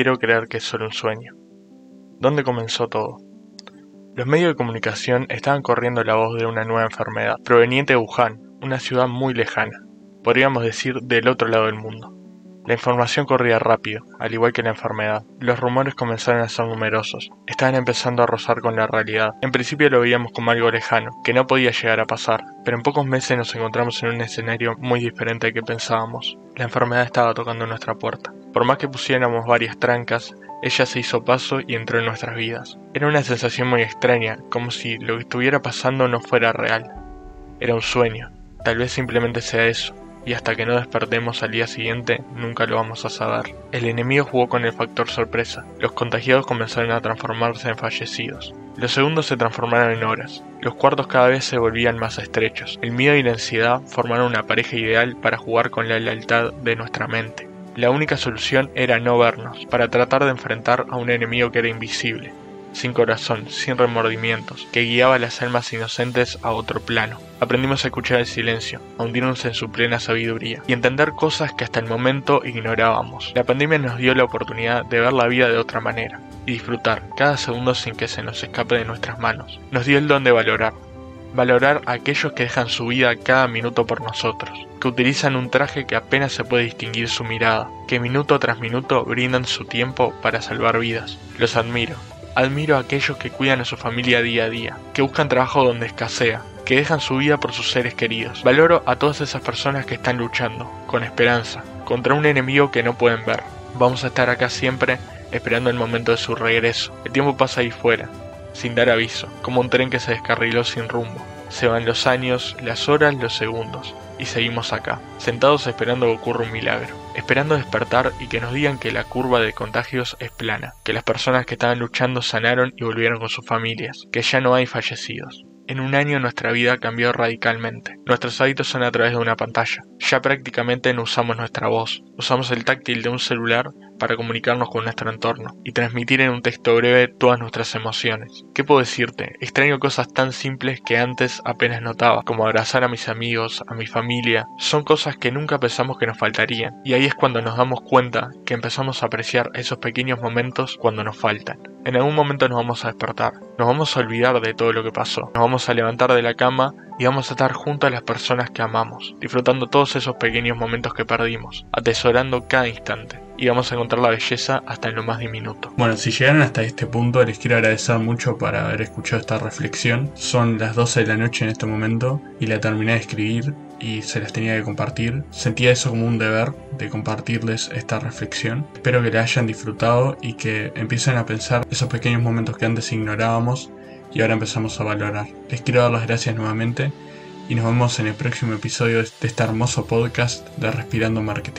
quiero creer que es solo un sueño. ¿Dónde comenzó todo? Los medios de comunicación estaban corriendo la voz de una nueva enfermedad, proveniente de Wuhan, una ciudad muy lejana, podríamos decir del otro lado del mundo. La información corría rápido, al igual que la enfermedad. Los rumores comenzaron a ser numerosos, estaban empezando a rozar con la realidad. En principio lo veíamos como algo lejano, que no podía llegar a pasar, pero en pocos meses nos encontramos en un escenario muy diferente al que pensábamos. La enfermedad estaba tocando nuestra puerta. Por más que pusiéramos varias trancas, ella se hizo paso y entró en nuestras vidas. Era una sensación muy extraña, como si lo que estuviera pasando no fuera real. Era un sueño, tal vez simplemente sea eso, y hasta que no despertemos al día siguiente nunca lo vamos a saber. El enemigo jugó con el factor sorpresa. Los contagiados comenzaron a transformarse en fallecidos. Los segundos se transformaron en horas. Los cuartos cada vez se volvían más estrechos. El miedo y la ansiedad formaron una pareja ideal para jugar con la lealtad de nuestra mente. La única solución era no vernos, para tratar de enfrentar a un enemigo que era invisible, sin corazón, sin remordimientos, que guiaba las almas inocentes a otro plano. Aprendimos a escuchar el silencio, a hundirnos en su plena sabiduría y entender cosas que hasta el momento ignorábamos. La pandemia nos dio la oportunidad de ver la vida de otra manera y disfrutar cada segundo sin que se nos escape de nuestras manos. Nos dio el don de valorar, valorar a aquellos que dejan su vida cada minuto por nosotros, que utilizan un traje que apenas se puede distinguir su mirada, que minuto tras minuto brindan su tiempo para salvar vidas. Los admiro, Admiro a aquellos que cuidan a su familia día a día, que buscan trabajo donde escasea, que dejan su vida por sus seres queridos. Valoro a todas esas personas que están luchando, con esperanza, contra un enemigo que no pueden ver. Vamos a estar acá siempre esperando el momento de su regreso. El tiempo pasa ahí fuera, sin dar aviso, como un tren que se descarriló sin rumbo. Se van los años, las horas, los segundos, y seguimos acá, sentados esperando que ocurra un milagro, esperando despertar y que nos digan que la curva de contagios es plana, que las personas que estaban luchando sanaron y volvieron con sus familias, que ya no hay fallecidos. En un año nuestra vida cambió radicalmente. Nuestros hábitos son a través de una pantalla. Ya prácticamente no usamos nuestra voz, usamos el táctil de un celular para comunicarnos con nuestro entorno y transmitir en un texto breve todas nuestras emociones. ¿Qué puedo decirte? Extraño cosas tan simples que antes apenas notaba, como abrazar a mis amigos, a mi familia. Son cosas que nunca pensamos que nos faltarían, y ahí es cuando nos damos cuenta que empezamos a apreciar esos pequeños momentos cuando nos faltan. En algún momento nos vamos a despertar, nos vamos a olvidar de todo lo que pasó, nos vamos a levantar de la cama y vamos a estar junto a las personas que amamos, disfrutando todos esos pequeños momentos que perdimos, atesorando cada instante y vamos a encontrar la belleza hasta en lo más diminuto. Bueno, si llegaron hasta este punto, les quiero agradecer mucho por haber escuchado esta reflexión. Son las 12 de la noche en este momento y la terminé de escribir y se las tenía que compartir. Sentía eso como un deber de compartirles esta reflexión. Espero que la hayan disfrutado y que empiecen a pensar esos pequeños momentos que antes ignorábamos y ahora empezamos a valorar. Les quiero dar las gracias nuevamente y nos vemos en el próximo episodio de este hermoso podcast de Respirando Marketing.